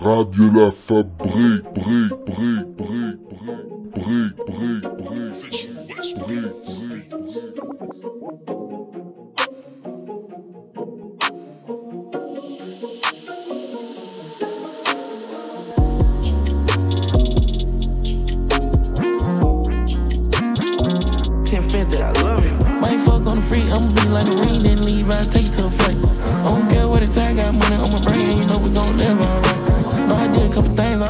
Radio La Fabrique, brique, brique, brique, brique, brique, brique, brique, brique, I love you. Might fuck on the free, I'ma be like a ring, then leave, I take to a flight. I don't care what it's I got money on my brain, you know we gon' live alright.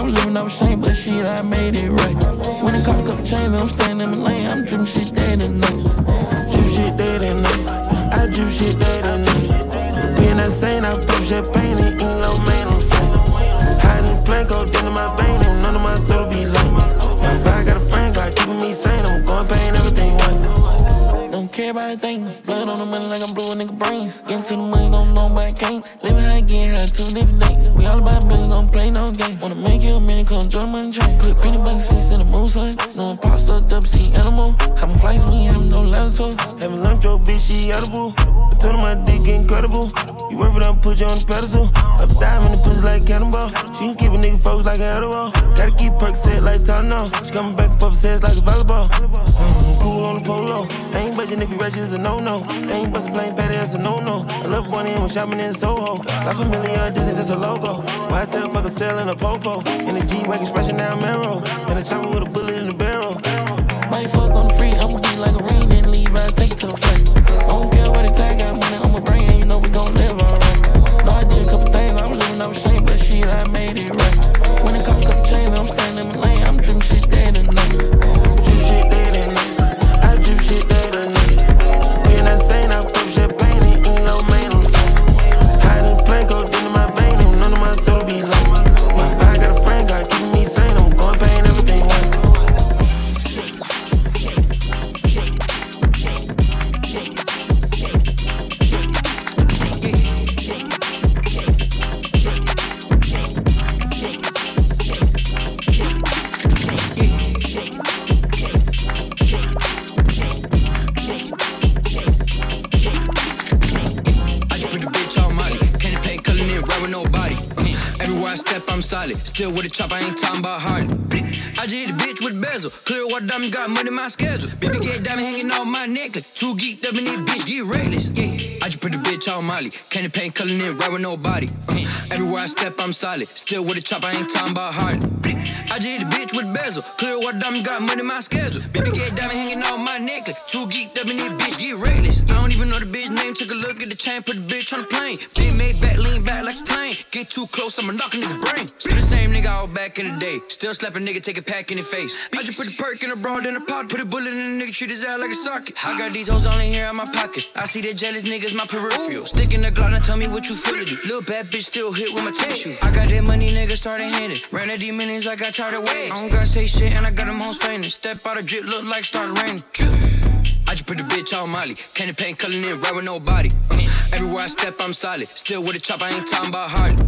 Was living off shame, but shit, I made it right. When I caught a couple chains, I'm staying in my lane, I'm dripping shit day and night. Drip shit day and night, I drip shit day and night. Being that sane, I pop champagne and eat low man on flight. Hiding go down in my vein, a thing, blood on the money like I'm blue nigga brains. Get to the money, don't know but I can't. Living high, getting high, two different things. We all about business, don't play no game. Wanna make you a minute, come join money train. Put bucket seats in the moose. No imposter, double C animal. Having flights, we having no latitude. Having lunch, your bitch, she edible. I told her my dick incredible. You worth it, I'll put you on the pedestal. Up dive in the pussy like cannonball. She can keep a nigga focused like an edible. Gotta keep perks set like Tylenol. She coming back for sets like a volleyball. Mm, cool on the polo. Ain't budging if you ratchet, a no-no. Ain't bustin' plain patty, that's a no-no. I love one in when shopping in Soho. A million, this ain't just a logo. Why sell fuck a sell in a popo? In a G-Wagon, smashing down Marrow. In a chopper with a bullet in the barrel. Might fuck on the free, I'ma be like a on Molly. Candy paint color in, right with nobody. Uh, everywhere I step, I'm solid. Still with a chop, I ain't talking about Harley. I just hit a bitch with bezel. Clear what diamond got money in my schedule. Baby get diamond hanging on my necklace. Too geeked up in this bitch, get reckless. I don't even know the bitch name. Took a look at the chain, put the bitch on the plane. Big made back, lean back like a plane. Get too close, I'ma knock a nigga brain. Still the same nigga I was back in the day. Still slap a nigga, take a pack in the face. I just put a perk in a broad in a pot. Put a bullet in a nigga, treat his ass like a socket. I got these hoes only here in my pocket. I see the jealous niggas, my peripheral. Stick in the Glock and tell me what you feel to do. Little bad bitch still hit with my tissue. I got that money, nigga started handed. Ran at these millions, I got tired of waiting. I don't gotta say shit, and I got them hoes fainting. Step out of drip, look like started raining. Drip. I just put the bitch on Molly. Candy paint color in, right with no body. Uh, everywhere I step, I'm solid. Still with a chop, I ain't talking about Harley.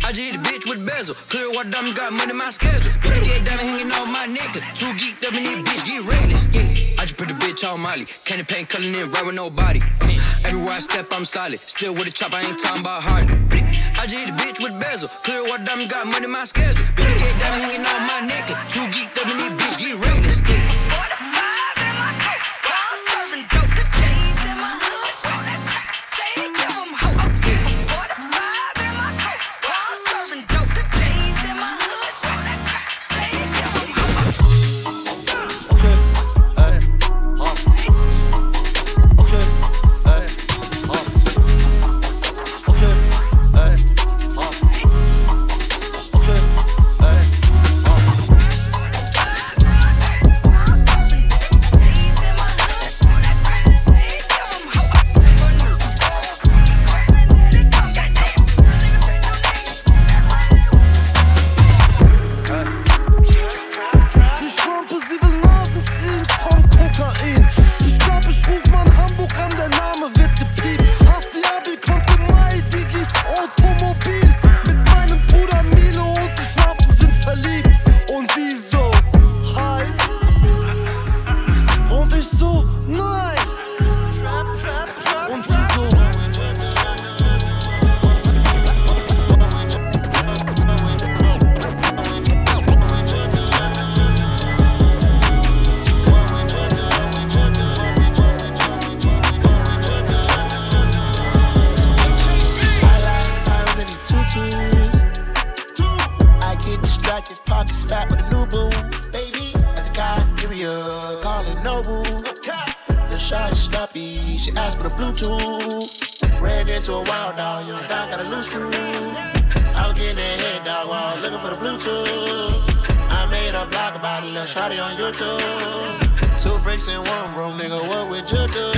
I just hit a bitch with bezel. Clear what diamond got money my schedule. Better get diamond hanging on my necklace. Too geeked up in this bitch, get reckless. Yeah. I just put the bitch on Molly. Candy paint color in, right with no body. Uh, everywhere I step, I'm solid. Still with a chop, I ain't talking about Harley. I just hit a bitch with bezel. Clear what diamond got money my schedule. Better get diamond hanging on my necklace. Too geeked up in this bitch, get reckless. Yeah. Would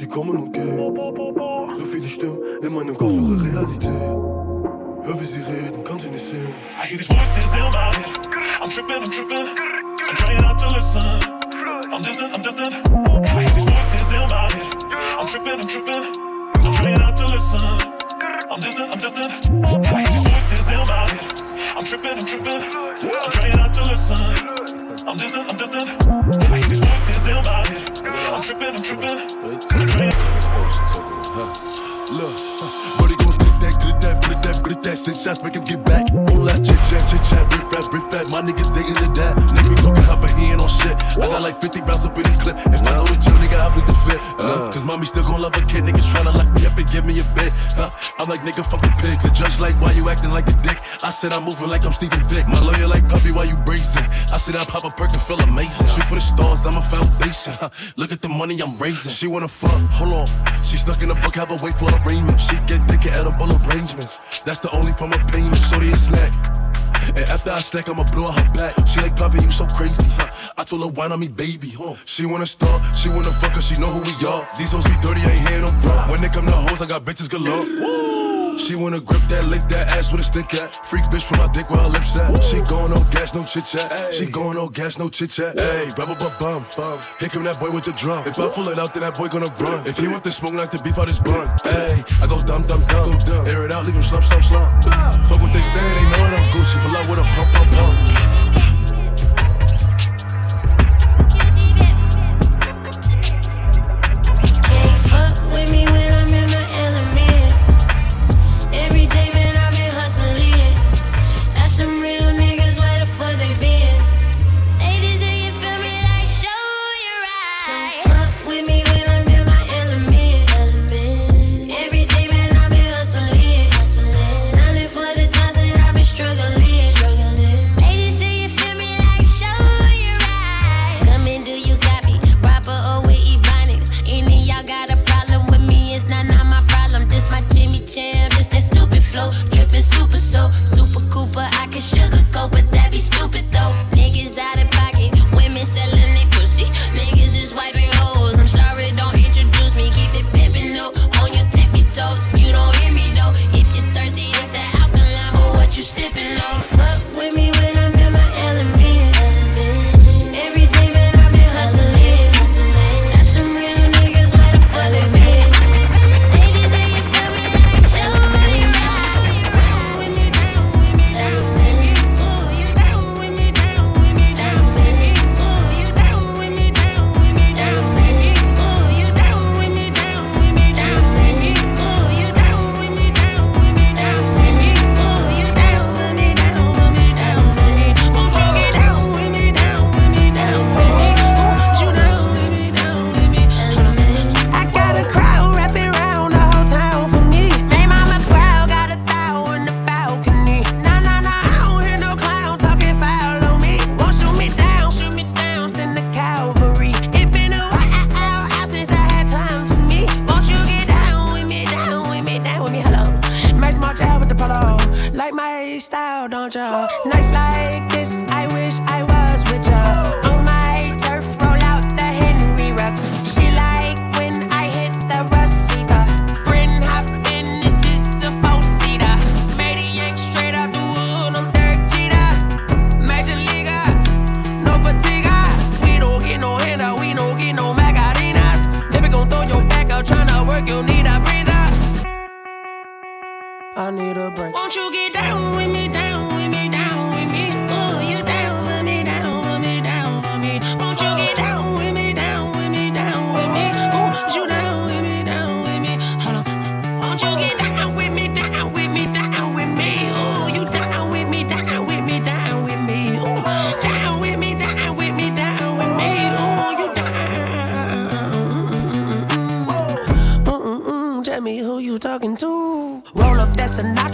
Hvis det kommer noen like, why you acting like a dick? I said I'm moving like I'm Steven Vick. My lawyer like, puppy, why you bracing? I said I pop a perk and feel amazing. Shoot for the stars, I'm a foundation. Look at the money I'm raising. She wanna fuck, hold on. She stuck in a book, have a wait for arraignment. She get thick at edible arrangements. That's the only form of payment. Shorty a snack. And after I stack, I'ma blow her back. She like, Poppy, you so crazy, huh? I told her, wine on me, baby. Huh? She wanna start, she wanna fuck her, she know who we are. These hoes be dirty, I ain't hear no bro. When they come to hoes, I got bitches galore. She wanna grip that, lick that ass with a stick at. Freak bitch from my dick where her lips at. She going no gas, no chit chat. She going no gas, no chit chat. Hey, bum bum bum bum. Here come that boy with the drum. If I pull it out, then that boy gonna run. If he want the smoke, like the beef out his bun. Hey, I go dumb dumb dumb. Air it out, leave him slump slump slump. Fuck what they say, they know that I'm Gucci. Pull out with a pump pump pump.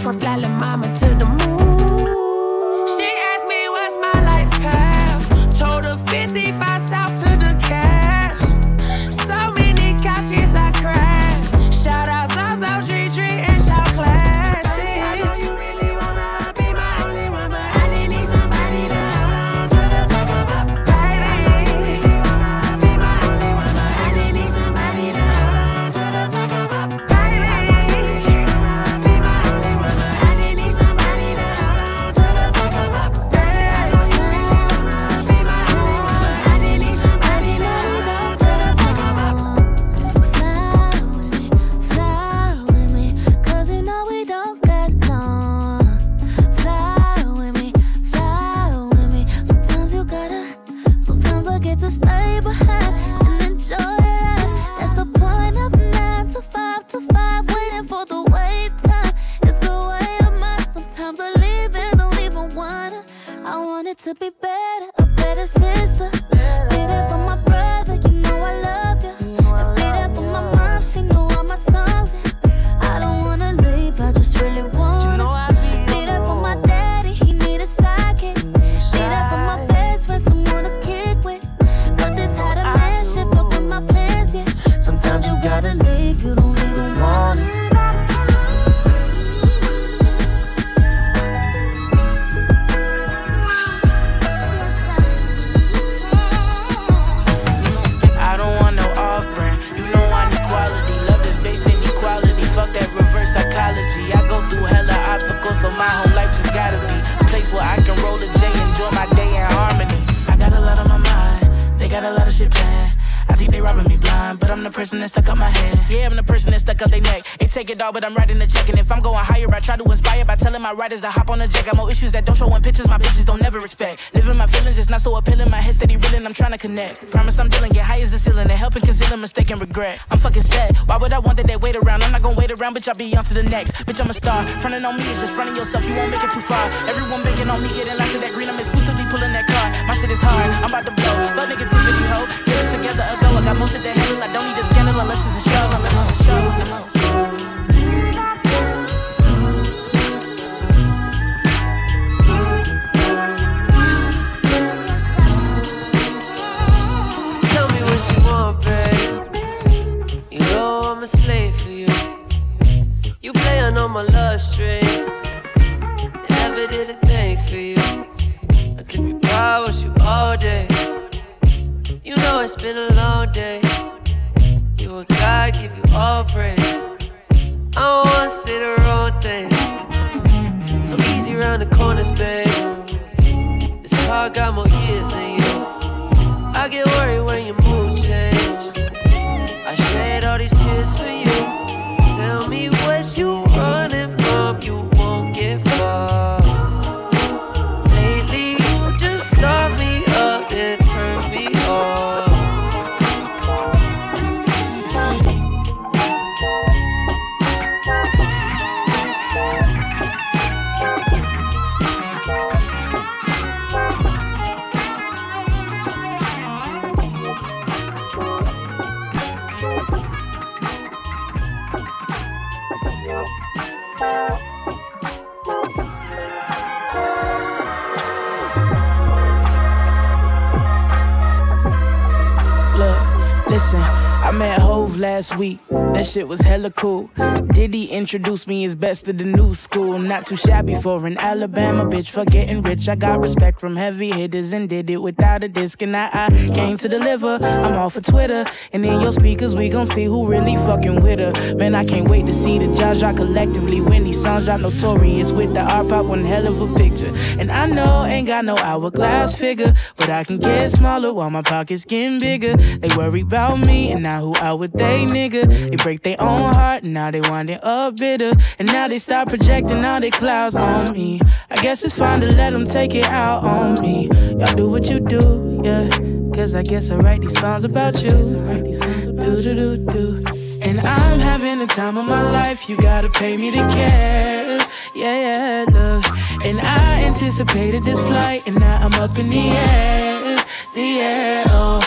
my flying mama to the moon. She shit. I think they robbing me blind, but I'm the person that stuck up my head. Yeah, I'm the person that stuck up their neck. They take it all, but I'm writing the check. And if I'm going higher, I try to inspire by telling my writers to hop on the jet. Got more issues that don't show in pictures, my bitches don't never respect. Living my feelings, it's not so appealing. My head steady reeling, I'm trying to connect. Promise I'm dealing, get high as the ceiling, and helping conceal a mistake and regret. I'm fucking set. Why would I want that they wait around? I'm not gonna wait around, bitch, I'll be on to the next. Bitch, I'm a star. Fronting on me is just fronting yourself, you won't make it too far. Everyone banking on me, getting lost in that green. I'm exclusively pulling that car. My shit is hard, I'm about to blow nigga Tiffany ho. Get it together or go. I got to handle. I don't need a scandal unless it's a show. A show. A show. You playing on my love strings. Never did it it's been a long day. You a God, give you all praise. I don't wanna say the wrong thing. So easy round the corners, babe. This car got more years than you. I get worried when you're. listen. I met Last week. That shit was hella cool. Diddy introduced me as best of the new school. Not too shabby for an Alabama bitch for getting rich. I got respect from heavy hitters and did it without a disc. And I, I came to deliver. I'm all for Twitter. And in your speakers, we gon' see who really fucking with her. Man, I can't wait to see the Jaja collectively when these songs drop notorious with the art pop one hell of a picture. And I know ain't got no hourglass figure, but I can get smaller while my pockets getting bigger. They worry about me and now who out with they nigga. They break their own heart now they winding up bitter. And now they start projecting all their clouds on me. I guess it's fine to let them take it out on me. Y'all do what you do, yeah. Cause I guess I write these songs about you. Do do do do. And I'm having the time of my life. You gotta pay me to care. Yeah, yeah, look. And I anticipated this flight, and now I'm up in the air. The air, oh.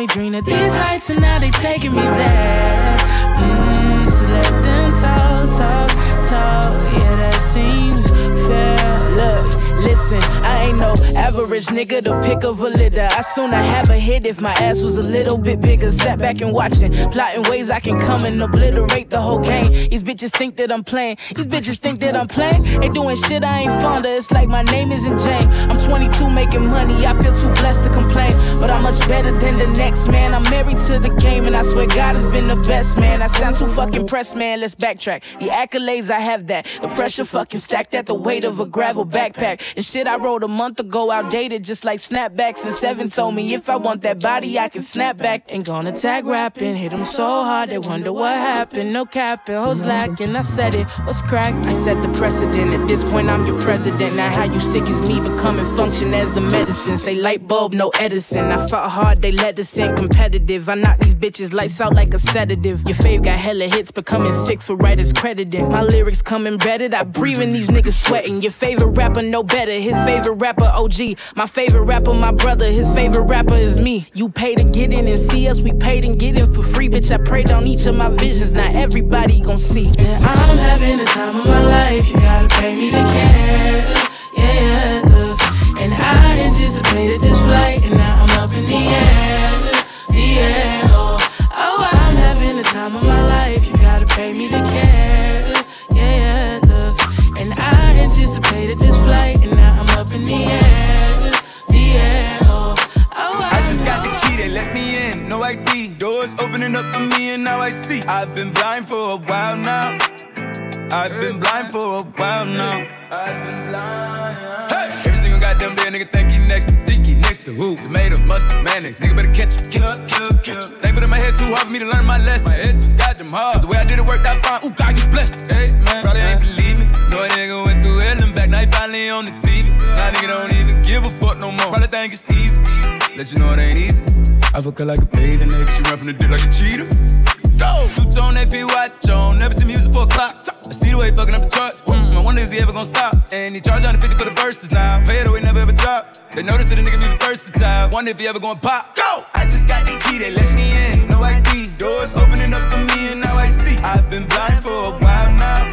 Only dreamed of these heights, and now they taking me there. Mm, so let them talk, talk, talk. Yeah, that seems fair. Look. Listen, I ain't no average nigga to pick of a litter. I sooner have a hit if my ass was a little bit bigger. Sat back and watching, plotting ways I can come and obliterate the whole game. These bitches think that I'm playing. These bitches think that I'm playing. They doing shit I ain't fond of. It's like my name isn't Jane. I'm 22 making money. I feel too blessed to complain. But I'm much better than the next man. I'm married to the game and I swear God has been the best man. I sound too fucking pressed, man. Let's backtrack. The accolades, I have that. The pressure fucking stacked at the weight of a gravel backpack. And shit I wrote a month ago outdated, just like snapbacks. And seven told me if I want that body, I can snap back. Ain't gonna tag rapping, hit them so hard, they wonder what happened. No capping, hoes lacking. I said it, what's crack? I set the precedent. At this point, I'm your president. Now, how you sick is me becoming function as the medicine. Say light bulb, no Edison. I fought hard, they let us in competitive. I knock these bitches lights out like a sedative. Your fave got hella hits, becoming six with writers credited. My lyrics come embedded, I breathe in these niggas sweating. Your favorite rapper, no better. His favorite rapper, OG. My favorite rapper, my brother. His favorite rapper is me. You pay to get in and see us. We paid and get in for free. Bitch, I prayed on each of my visions. Now everybody gon' see. I'm having the time of my life. You gotta pay me to care. Yeah, look. And I anticipated this flight. And now I'm up in the air. The air. Oh, oh I'm having the time of my life. You gotta pay me to care. Doors opening up for me, and now I see. I've been blind for a while now. I've been blind for a while now. I've been blind. Hey! Every single goddamn day, nigga think he next. Think he next to who? Tomatoes, mustard, mayonnaise. Nigga better catch it, catch it, catch it, catch it. Thankful that my head too hard for me to learn my lesson. My head too goddamn hard. Cause the way I did it worked out fine. Ooh, God, you blessed. Hey, man. Probably ain't believe me. No nigga went through hell and back. Now he finally on the TV. Now nigga don't even give a fuck no more. Probably think it's easy. Let you know it ain't easy. I fuck her like a bathing nigga. She run from the dick like a cheetah. Go! Two tone AP watch on. Never see music for a clock. I see the way he fucking up the charts. Mm, I wonder is he ever gonna stop? And he charge 150 for the verses now. Pay it away, never ever drop. They notice that the nigga music versatile. Wonder if he ever gonna pop. Go! I just got the key, they let me in. No ID. Doors opening up for me and now I see. I've been blind for a while now.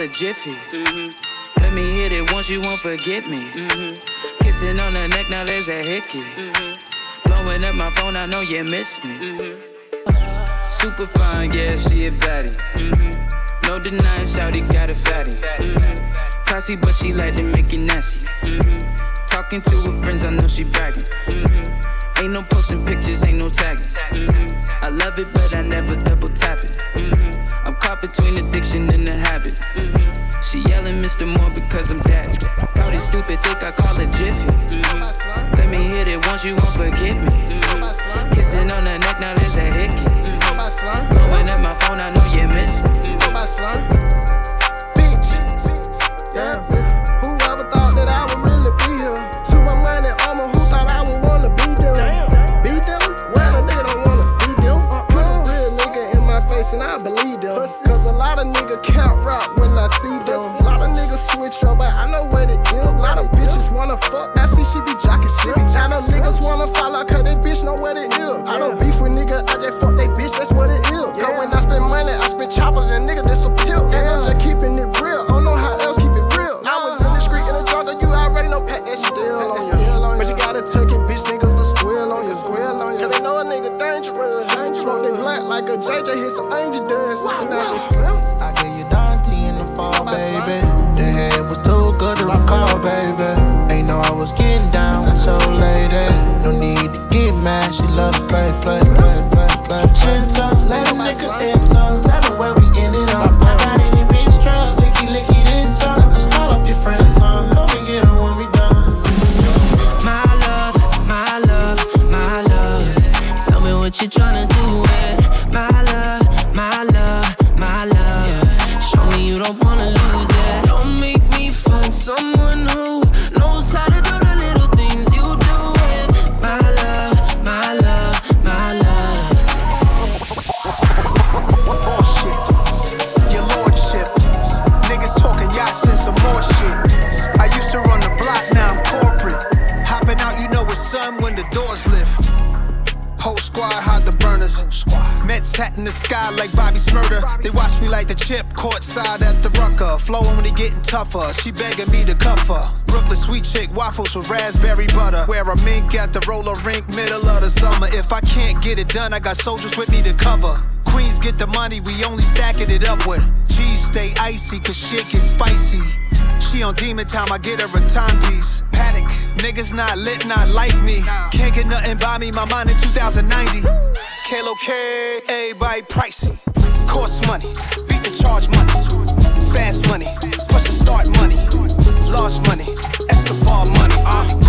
Call it Jiffy. Mm-hmm. Let me hit it once, you won't forget me. Mm-hmm. Kissing on the neck, now there's a hickey. Mm-hmm. Blowing up my phone, I know you miss me. Super fine, yeah, she a baddie. No denying, shouty got a fatty. Classy, but she like to make it nasty. Talking to her friends, I know she bragging. Ain't no posting pictures, ain't no tagging. I love it, but I never double tap it. Caught between addiction and the habit. Mm-hmm. She yelling Mr. Moore because I'm daddy. Call it stupid, think I call it Jiffy. Mm-hmm. Let me hit it once, you won't forget me. Mm-hmm. Kissing on the neck, now there's a hickey. Blowing up my phone, I know you miss me. Bitch, yeah. count rock when I see them. A lot of niggas switch up, but I know where to ill. A lot of bitches wanna fuck. I see she be jockin' shit. Now them niggas wanna follow, cause they bitch know where to ill. I don't beef with nigga, I just fuck they bitch, that's what it is. Cause when I spend money, I spend choppers and nigga disappear. And I'm just keeping it real, don't know how else keep it real. I was in the street in the jungle, you already know pack that still on you. But you gotta take it, bitch, niggas a squirrel on you. Squirrel on you. Cause they know a nigga dangerous. Smoke they black like a JJ, hit some angel dust. And Wow, wow out, baby. The head was too good to recall, baby. Ain't know I was getting down with your lady. No need to get mad, she love to play, play, play, play, play. So gentle, let a nigga enter. Tell her where we ended up. My body didn't be struck, licky, licky this up. Just call up your friends, huh? the chip, courtside at the rucker. Flowing when getting tougher. She begging me to cuff her. Brooklyn sweet chick waffles with raspberry butter. Wear a mink at the roller rink, middle of the summer. If I can't get it done, I got soldiers with me to cover. Queens get the money, we only stacking it up with. Cheese stay icy, cause shit get spicy. She on demon time, I get her a timepiece. Panic, niggas not lit, not like me. Can't get nothing by me, my mind in 2090. K-Lo-K, everybody pricey. Cost money, Charge money, fast money, push the start money, large money, Escobar money. Uh.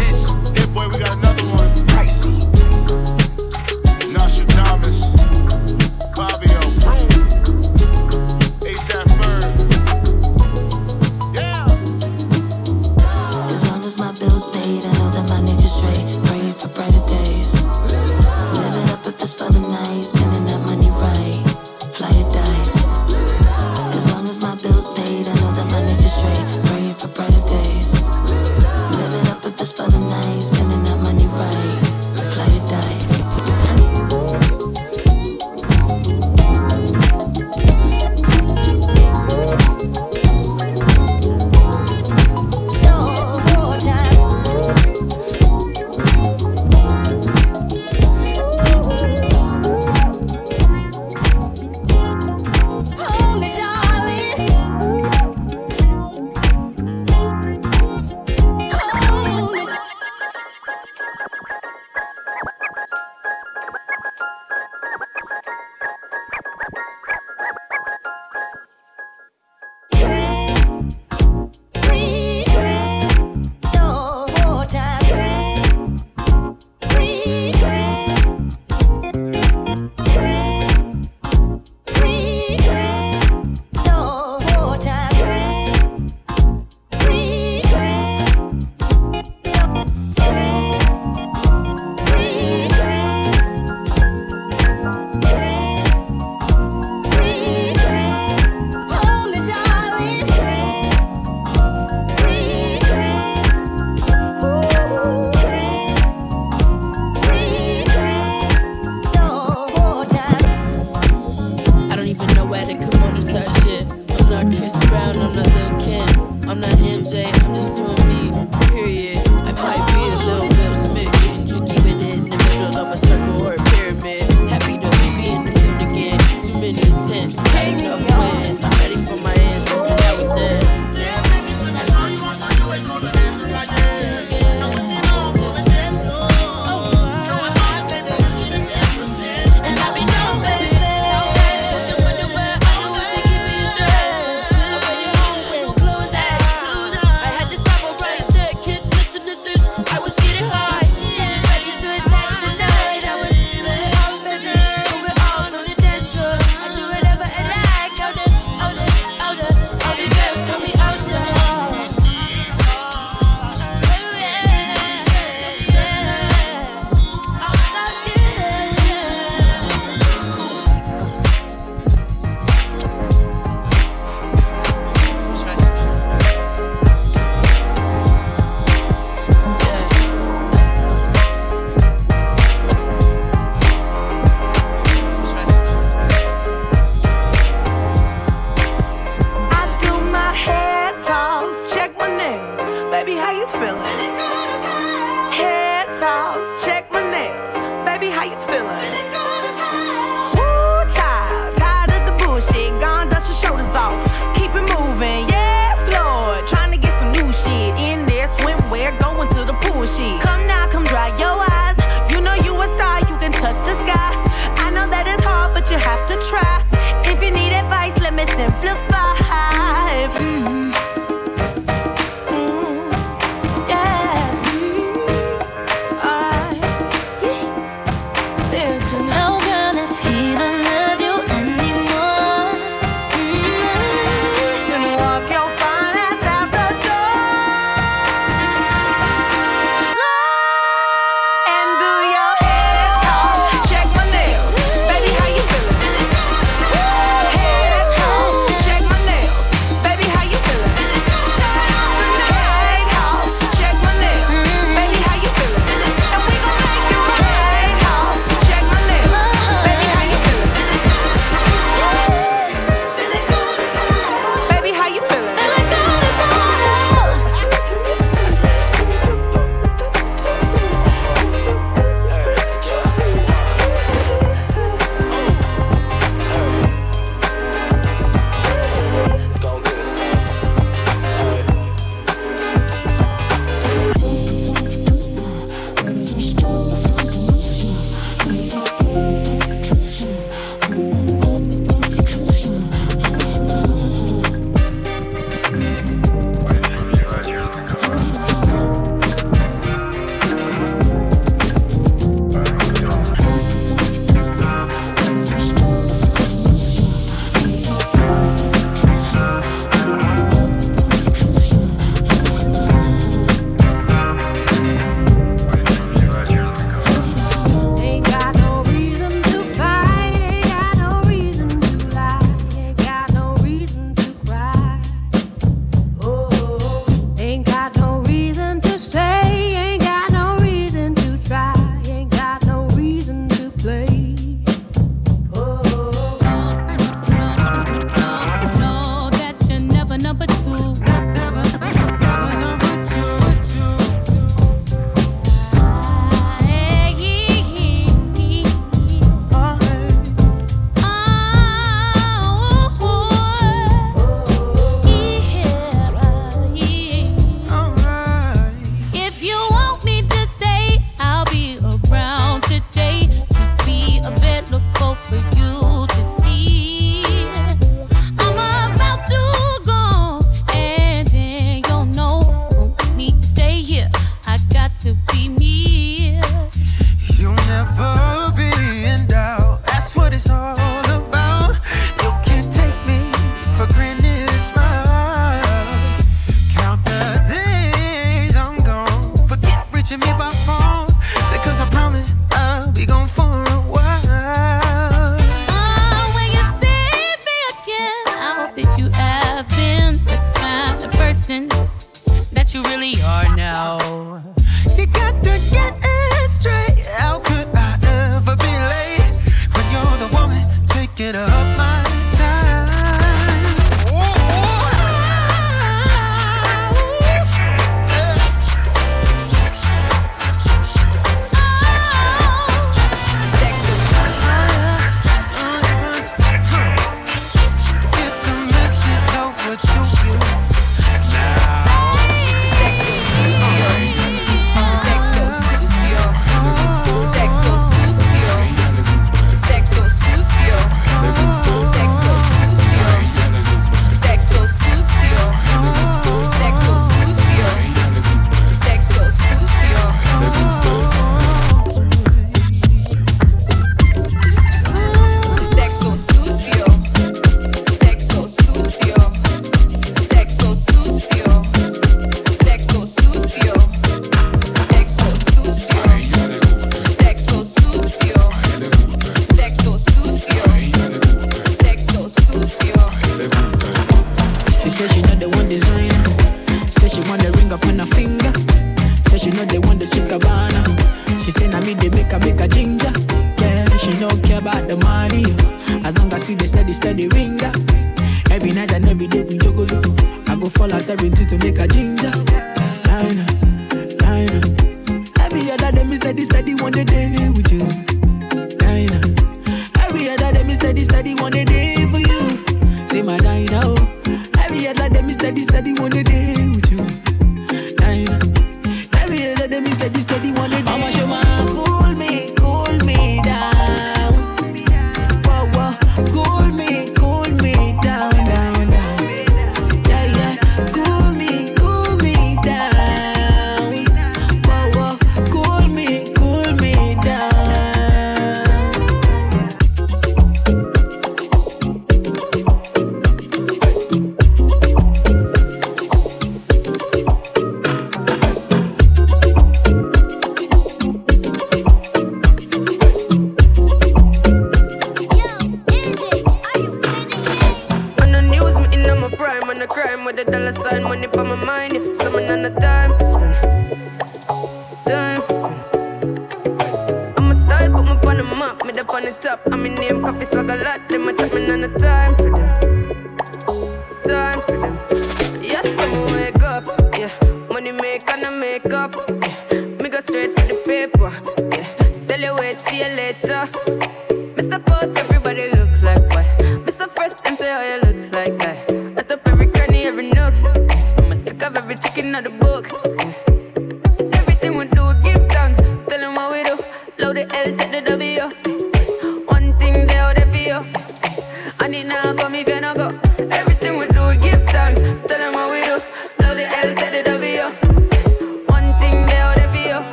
see you later.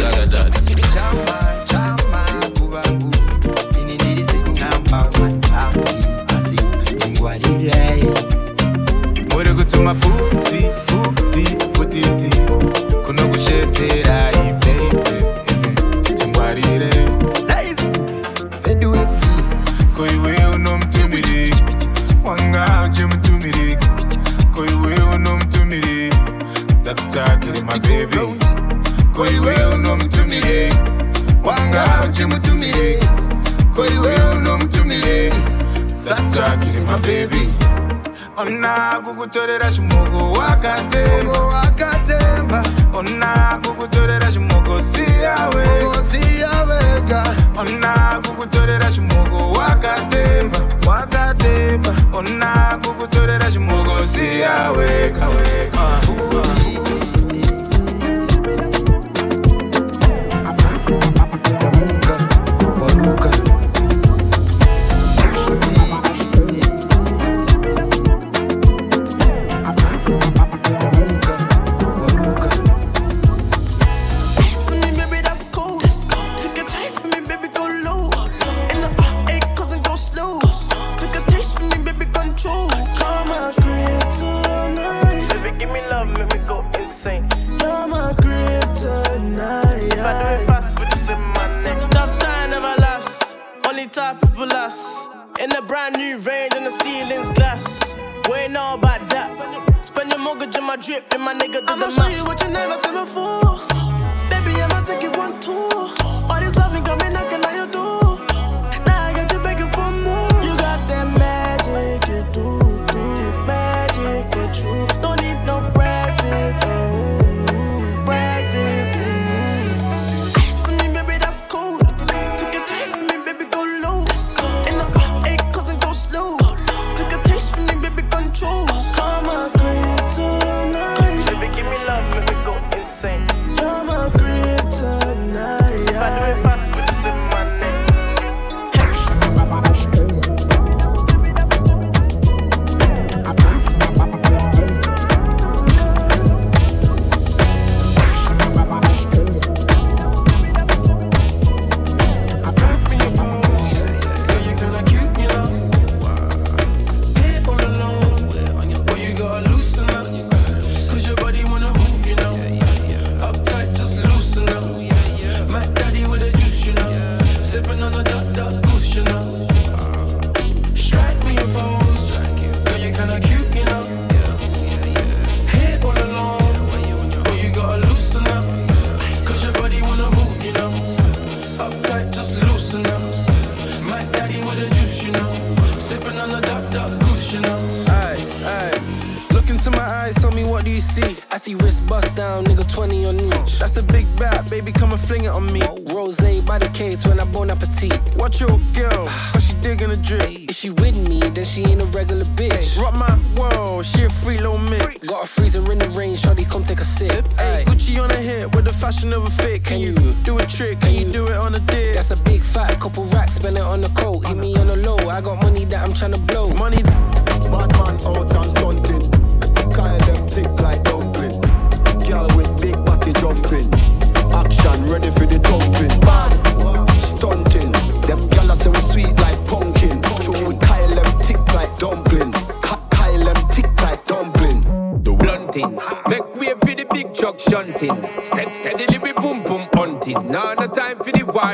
kutaga dati chama chama kuvangu ini ndiri sikunamba matambi asi ingwarirei muri kutuma puti puti putiti kunokusheterai beibe tingwarire ko iwe unomutumiri wanga uchimutumiri ko iwe unomutumiri takutakire mabebi ko iwe unomutumire wanga uchimutumire? Ko iwe unomutumire tata kiri mabebi. Ona kukutorera chimoko wakatemba. Ona kukutorera chimoko siyawega ona kukutorera chimoko wakatemba. Wakatemba. Ona kukutorera chimoko siyawega wega uh.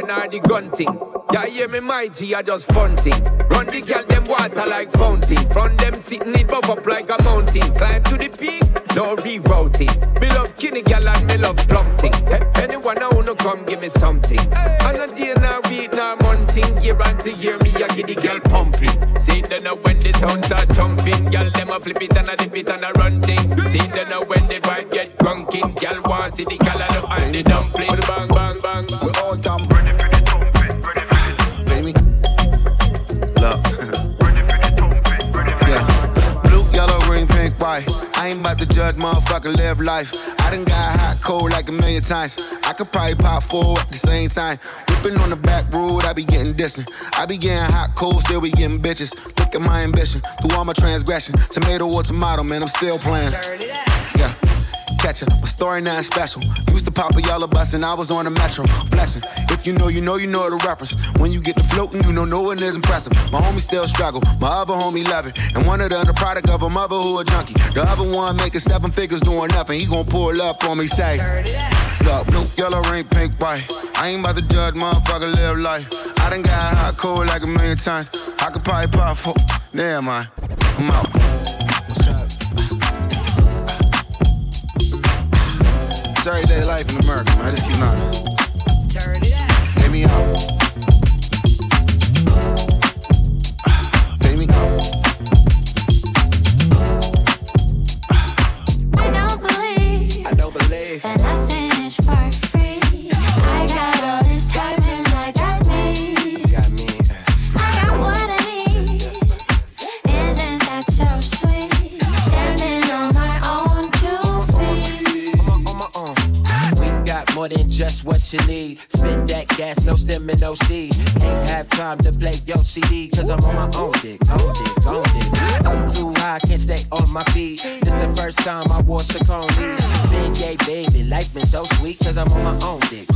War nor the gun thing. Yeah, hear me mighty, I just fun thing. Run the girl them water like fountain. From them sitting it buff up like a mountain. Climb to the peak, no rerouting. Me love kinny girl and me love plumping. Hey, anyone I wanna come give me something. And a day now week now month thing. Year after year me I get the girl pumping. See then now when the sound start jumping, girl them a flip it and a dip it and a run thing. See then now when the vibe get drunken, girl want see the girl and the and the dumpling. Bang bang bang. We all damn Baby. Look. yeah. Blue, yellow, green, pink, white. I ain't about to judge, motherfucker, live life. I done got hot, cold like a million times. I could probably pop four at the same time. Whipping on the back road, I be getting distant. I be getting hot, cold, still be getting bitches. Look my ambition, through all my transgression. Tomato or tomato, man, I'm still playing. Yeah. Catcher, my story not special. Used to pop a yellow bus and I was on the metro. Flexing. If you know, you know, you know the reference. When you get to floating, you know no one is impressive. My homie still struggle, my other homie love it. And one of them the product of a mother who a junkie. The other one making seven figures doing nothing. He gon' pull up on me, say. Look, blue, yellow, ring, pink, white. I ain't about to judge, motherfucker, live life. I done got hot, cold like a million times. I could probably pop four. Never mind. I'm out. It's everyday life in America, man. I just keep honest. Turn it up. Hit me out. And no seed. Ain't have time to play your CD, cause I'm on my own dick, own dick, own dick. Up too high, can't stay on my feet. This the first time I wore Saucony's. Been gay, baby, life been so sweet, cause I'm on my own dick,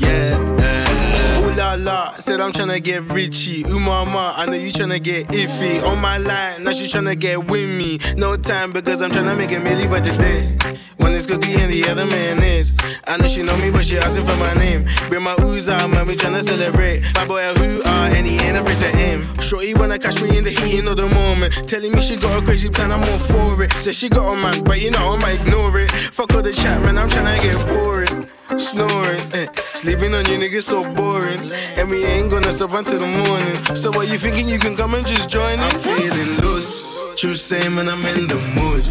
Yeah. Eh. Ooh la la, said I'm tryna get richy. Ooh mama, I know you tryna get iffy. On my line, now she tryna get with me. No time because I'm tryna make a milli by today. One is cookie and the other man is. I know she know me, but she asking for my name. Bring my ooze out, man, we tryna celebrate. My boy a who are and he ain't afraid to aim. Shorty wanna catch me in the heat of the moment. Telling me she got a crazy plan, I'm all for it. Said she got a man, but you know I'ma ignore it. Fuck all the chat, man, I'm tryna get boring. Snoring, eh. sleeping on you niggas so boring. And we ain't gonna stop until the morning. So what you thinking you can come and just join in? I'm feeling loose. True same when I'm in the mood.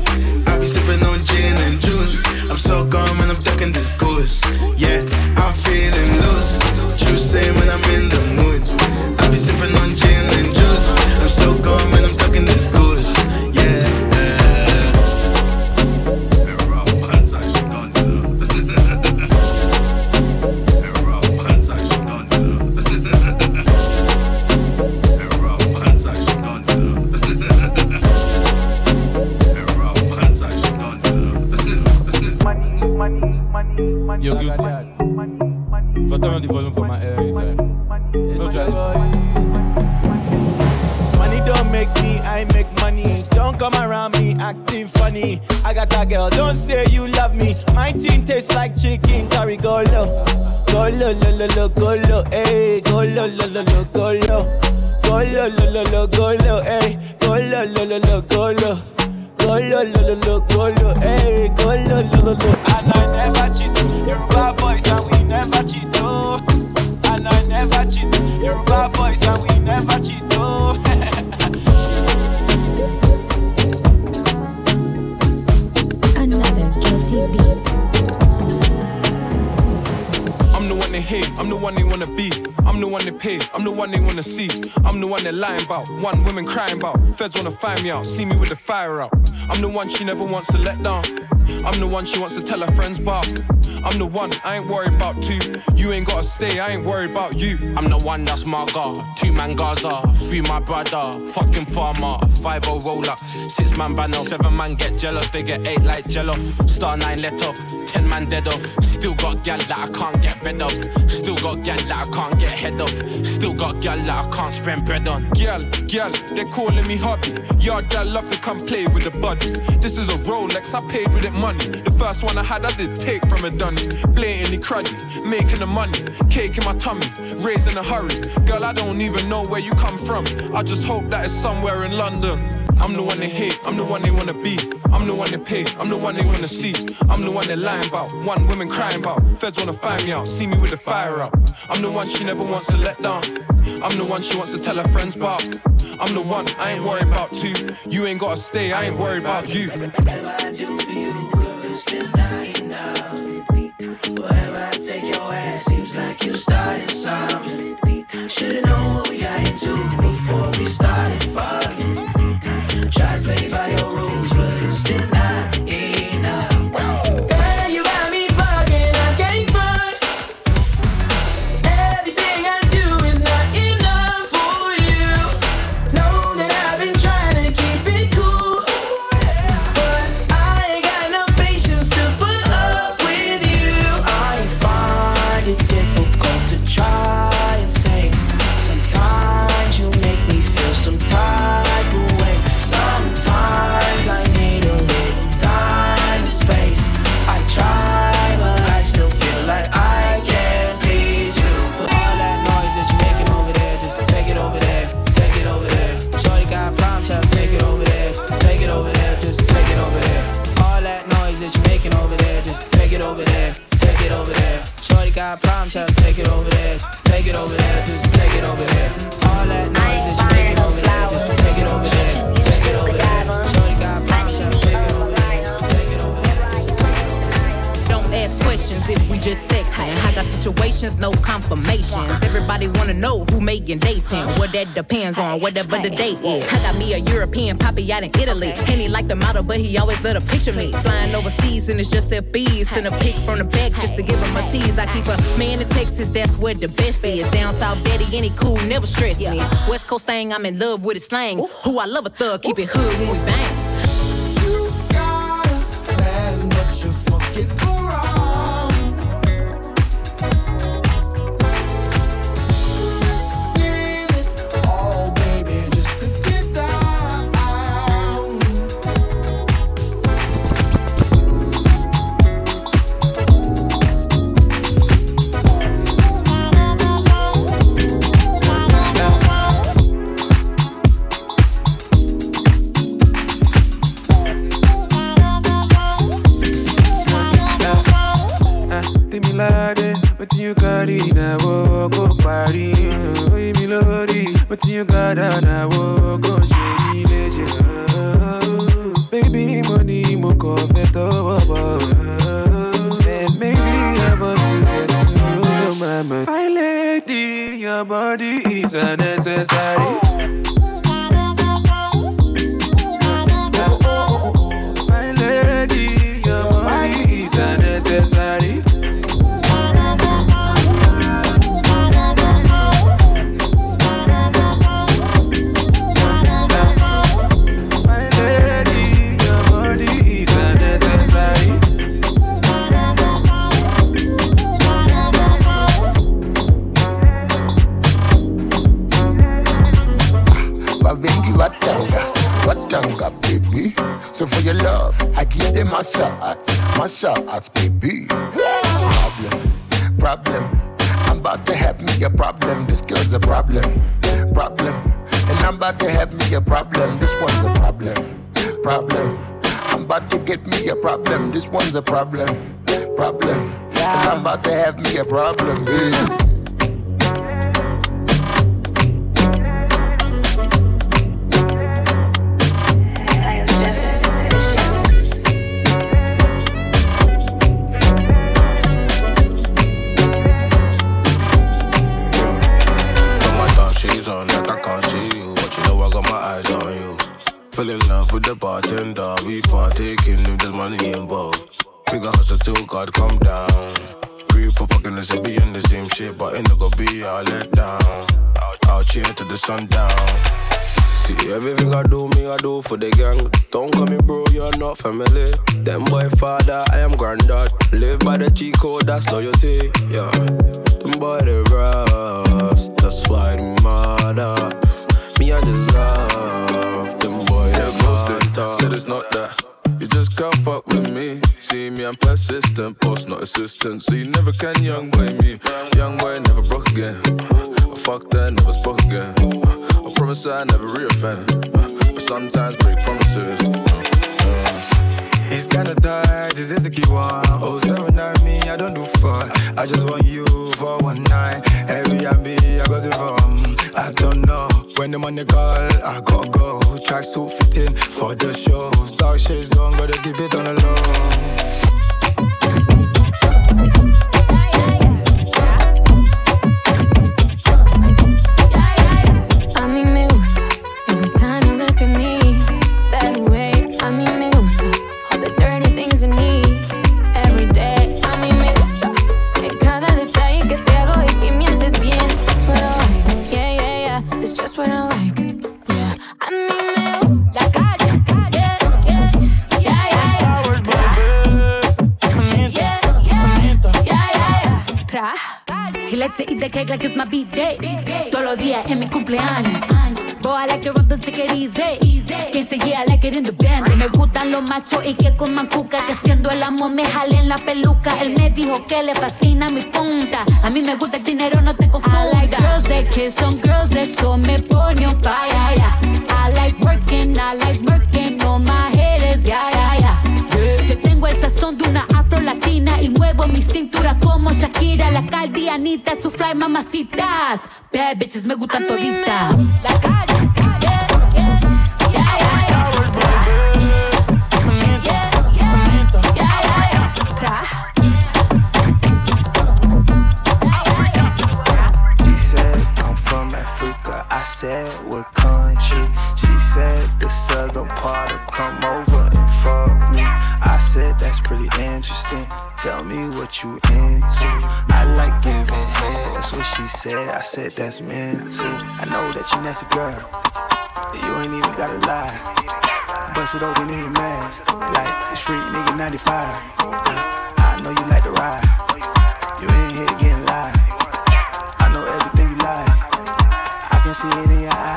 I be sipping on gin and juice. I'm so calm when I'm ducking this goose. Yeah, I'm feeling loose. True same when I'm in the mood. I be sipping on gin and juice. I'm so calm when I'm ducking this goose. Yo, guilty. If I turn on the volume for my ears, eh? Don't. Money don't make me, I make money. Don't come around me acting funny. I got a girl, don't say you love me. My team tastes like chicken curry. Go low, go low, low, low, low, go low, hey, go low, low, low, low, go low. Go low, low, low, low, go low, hey, go low, low, low, low, go low. Go low, low, low, low, go low, hey, go low, low, low, low. And I never cheat, Boys and we never cheat, oh. And I never cheat, Yoruba boys and we never cheat, oh. Guilty beat. I'm the one they hate, I'm the one they wanna be. I'm the one they pay, I'm the one they wanna see. I'm the one they're lying about, one women crying about. Feds wanna find me out, see me with the fire out. I'm the one she never wants to let down. I'm the one she wants to tell her friends about. I'm the one, I ain't worried about two. You ain't gotta stay, I ain't worried about you. I'm the one that's my guard. Two man Gaza, three my brother. Fucking farmer, five o roller, six man banner. Seven man get jealous, they get eight like jello. Star nine let off, ten man dead off. Still got gal that I can't get rid of. Still got gal that I can't get head of. Still got gal that I can't spend bread on. Gal, gal, they're calling me hubby. Yard gal love to come play with the body. This is a Rolex, I paid with it money. The first one I had, I did take from a dunny. Blatantly cruddy, making the money. Cake in my tummy, raised in a hurry. Girl, I don't even know where you come from. I just hope that it's somewhere in London. I'm the one they hate, I'm the one they wanna be. I'm the one they pay, I'm the one they wanna see. I'm the one they're lying about, one women crying about. Feds wanna find me out, see me with the fire out. I'm the one she never wants to let down. I'm the one she wants to tell her friends about. I'm the one, I ain't worried about two. You ain't gotta stay, I ain't worried about you. Whatever I do for you, it's not enough. Wherever I take your ass, seems like you started something. Should've known what we got into before we started fucking. Try to play by your rules, find it difficult to try. That depends on, whatever the date is. I got me a European poppy out in Italy. And he like the model, but he always let her picture me. Flying overseas and it's just their bees. Send a pic from the back just to give him a tease. I keep a man in Texas, that's where the best is. Down south, daddy, any cool, never stress me. West Coast thing, I'm in love with his slang. Who I love a thug, keep it hood when we bang. Body problem. Yeah, them boy they rust, that's why they mad up. Me I just love them boy they Yeah, ghosted. talk. Said it's not that. You just can't fuck with me. See me, I'm persistent, boss, not assistant. So you never can young boy me. Young boy never broke again. I fucked her, never spoke again. I promise I never reoffend. But sometimes break promises. It's kinda tight, this is the key one. Oh, seven nine me, I don't do fuck. I just want you for one night. Every I be, I got it from. I don't know. When the money call, I gotta go. Track suit fitting for the shows. Dark shades on, gotta keep it on the low. To eat the cake like it's my beat day. Todos los días en mi cumpleaños. Boy, I like it rough, don't take it easy. Quien se yeah, I like it in the band. Me gustan los machos y que coman cuca. Que siendo el amo me jalen la peluca. Él me dijo que le fascina mi punta. A mí me gusta el dinero, no te confunda. I like girls that kiss on girls, eso me pone on fire. Yeah. I like working, I like working on my haters. Yeah, yeah, yeah. Que tengo el sazón de una y muevo mi cintura como Shakira, la caldianita, su fly mamacitas. Bad bitches me gustan toditas. La yeah, yeah, said. that's that's mental. I know that you nasty girl. You ain't even gotta lie. Bust it open in your mask. Like, it's free nigga 95. Uh, I know you like to ride. You ain't here getting live. I know everything you like. I can see it in your eyes.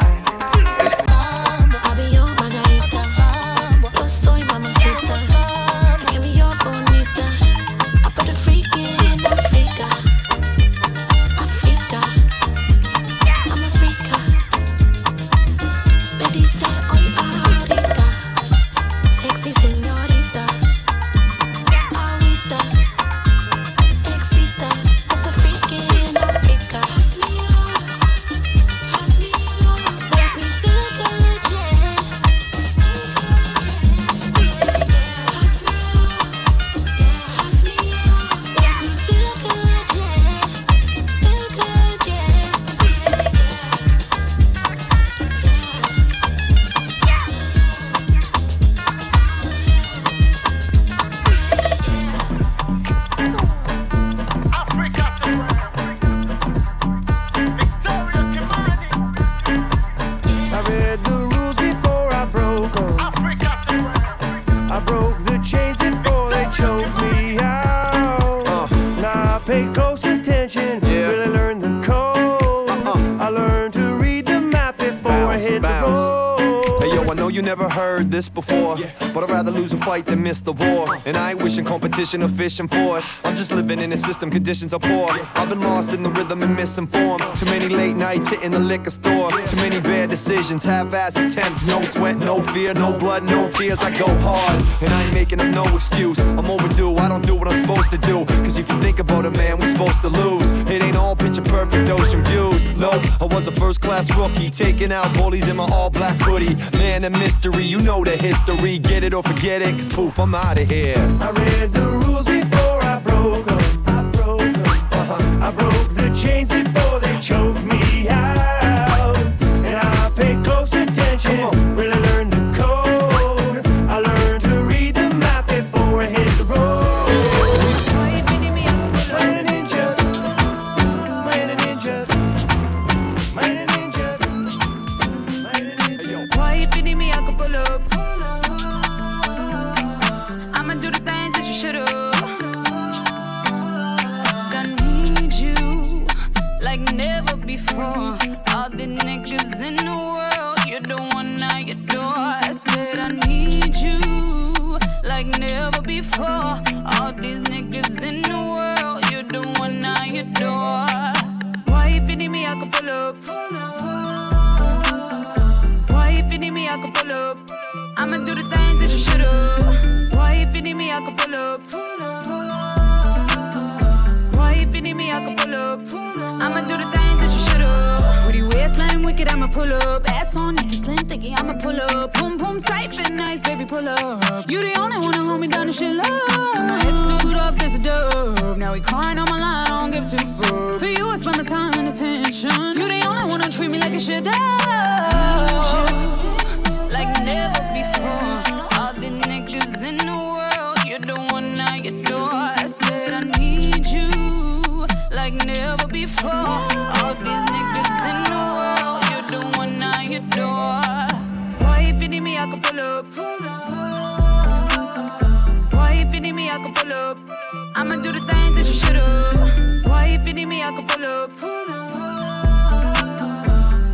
Pay close attention, you never heard this before, but I'd rather lose a fight than miss the war. And I ain't wishing competition or fishing for it. I'm just living in a system, conditions are poor. I've been lost in the rhythm and misinformed. Too many late nights hitting the liquor store. Too many bad decisions, half-ass attempts. No sweat, no fear, no blood, no tears. I go hard, and I ain't making up no excuse. I'm overdue, I don't do what I'm supposed to do. Cause if you think about it, man, we're supposed to lose. It ain't all picture perfect ocean views. I was a first class rookie, taking out bullies in my all black hoodie. Man, a mystery, you know the history. Get it or forget it, cause poof, I'm out of here. I read the rules before I broke them. I broke 'em. Uh-huh. I broke the chains before they choked me I'ma pull up. Boom boom tight, fit nice, baby, pull up. You the only one to hold me down and shit love. My ex dude off, this a dub. Now he crying on my line, I don't give two fucks. For you, I spend my time and attention. You the only one to treat me like a shit dog. Like never before. All the niggas in the world, you're the one I adore. I said I need you like never before. I can pull up.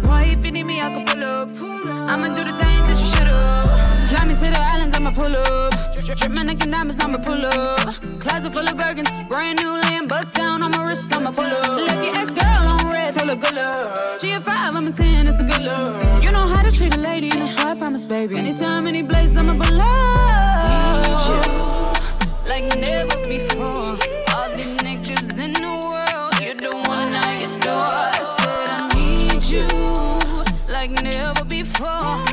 Why if you need me, I can pull up. I'ma do the things that you should've. Fly me to the islands, I'ma pull up. Drip, my neck and diamonds, I'ma pull up. Closet full of Birkins, brand new land, bust down on my wrist, I'ma pull up. Left your ex girl on red, told her good luck. She a five, I'm a ten, it's a good look. You know how to treat a lady, that's why I promise, baby. Anytime, any place, I'ma pull up. Need you like never before. like never before.